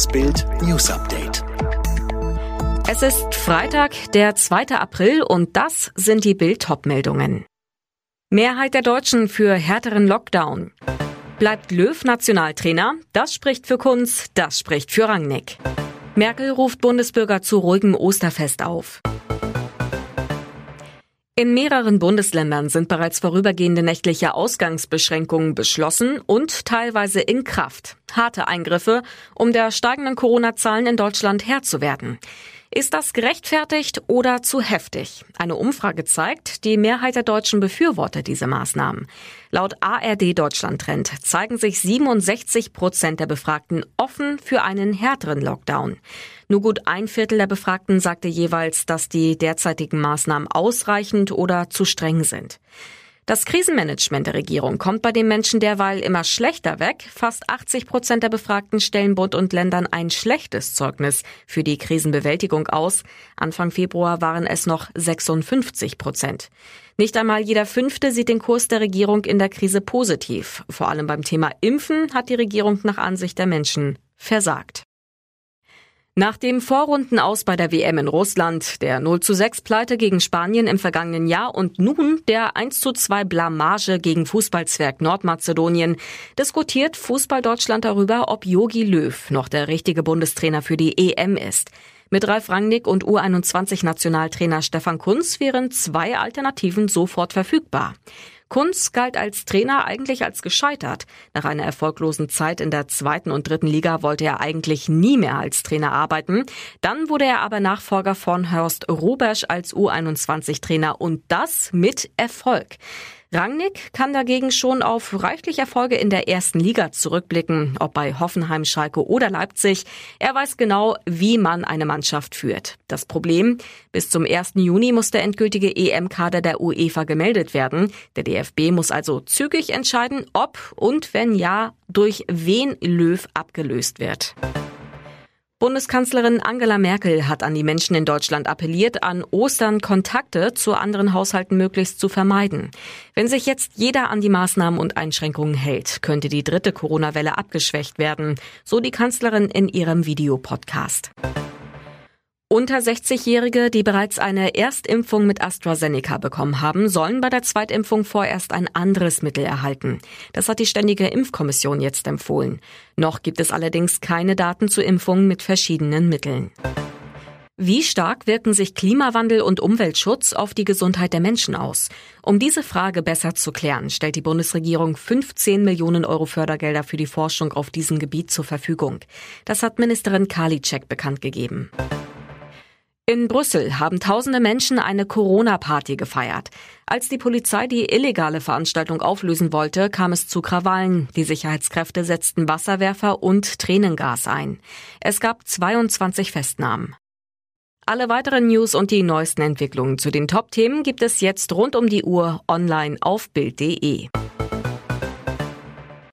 Das Bild News Update. Es ist Freitag, der 2. April und das sind die Bild meldungen Mehrheit der Deutschen für härteren Lockdown. Bleibt Löw Nationaltrainer? Das spricht für Kunz, das spricht für Rangnick. Merkel ruft Bundesbürger zu ruhigem Osterfest auf. In mehreren Bundesländern sind bereits vorübergehende nächtliche Ausgangsbeschränkungen beschlossen und teilweise in Kraft. Harte Eingriffe, um der steigenden Corona-Zahlen in Deutschland Herr zu werden. Ist das gerechtfertigt oder zu heftig? Eine Umfrage zeigt, die Mehrheit der Deutschen befürwortet diese Maßnahmen. Laut ARD Deutschland Trend zeigen sich 67 Prozent der Befragten offen für einen härteren Lockdown. Nur gut ein Viertel der Befragten sagte jeweils, dass die derzeitigen Maßnahmen ausreichend oder zu streng sind. Das Krisenmanagement der Regierung kommt bei den Menschen derweil immer schlechter weg. Fast 80 Prozent der Befragten stellen Bund und Ländern ein schlechtes Zeugnis für die Krisenbewältigung aus. Anfang Februar waren es noch 56 Prozent. Nicht einmal jeder Fünfte sieht den Kurs der Regierung in der Krise positiv. Vor allem beim Thema Impfen hat die Regierung nach Ansicht der Menschen versagt. Nach dem Vorrundenaus bei der WM in Russland, der 0 zu 6 Pleite gegen Spanien im vergangenen Jahr und nun der 1 zu 2 Blamage gegen Fußballzwerg Nordmazedonien, diskutiert Fußball Deutschland darüber, ob Jogi Löw noch der richtige Bundestrainer für die EM ist. Mit Ralf Rangnick und U21-Nationaltrainer Stefan Kunz wären zwei Alternativen sofort verfügbar. Kunz galt als Trainer eigentlich als gescheitert. Nach einer erfolglosen Zeit in der zweiten und dritten Liga wollte er eigentlich nie mehr als Trainer arbeiten. Dann wurde er aber Nachfolger von Horst Rubesch als U21-Trainer und das mit Erfolg. Rangnick kann dagegen schon auf reichlich Erfolge in der ersten Liga zurückblicken, ob bei Hoffenheim, Schalke oder Leipzig. Er weiß genau, wie man eine Mannschaft führt. Das Problem, bis zum 1. Juni muss der endgültige EM-Kader der UEFA gemeldet werden. Der DFB muss also zügig entscheiden, ob und wenn ja, durch wen Löw abgelöst wird. Bundeskanzlerin Angela Merkel hat an die Menschen in Deutschland appelliert, an Ostern Kontakte zu anderen Haushalten möglichst zu vermeiden. Wenn sich jetzt jeder an die Maßnahmen und Einschränkungen hält, könnte die dritte Corona-Welle abgeschwächt werden, so die Kanzlerin in ihrem Videopodcast. Unter 60-Jährige, die bereits eine Erstimpfung mit AstraZeneca bekommen haben, sollen bei der Zweitimpfung vorerst ein anderes Mittel erhalten. Das hat die Ständige Impfkommission jetzt empfohlen. Noch gibt es allerdings keine Daten zu Impfungen mit verschiedenen Mitteln. Wie stark wirken sich Klimawandel und Umweltschutz auf die Gesundheit der Menschen aus? Um diese Frage besser zu klären, stellt die Bundesregierung 15 Millionen Euro Fördergelder für die Forschung auf diesem Gebiet zur Verfügung. Das hat Ministerin Karliczek bekannt gegeben. In Brüssel haben tausende Menschen eine Corona-Party gefeiert. Als die Polizei die illegale Veranstaltung auflösen wollte, kam es zu Krawallen. Die Sicherheitskräfte setzten Wasserwerfer und Tränengas ein. Es gab 22 Festnahmen. Alle weiteren News und die neuesten Entwicklungen zu den Top-Themen gibt es jetzt rund um die Uhr online auf Bild.de.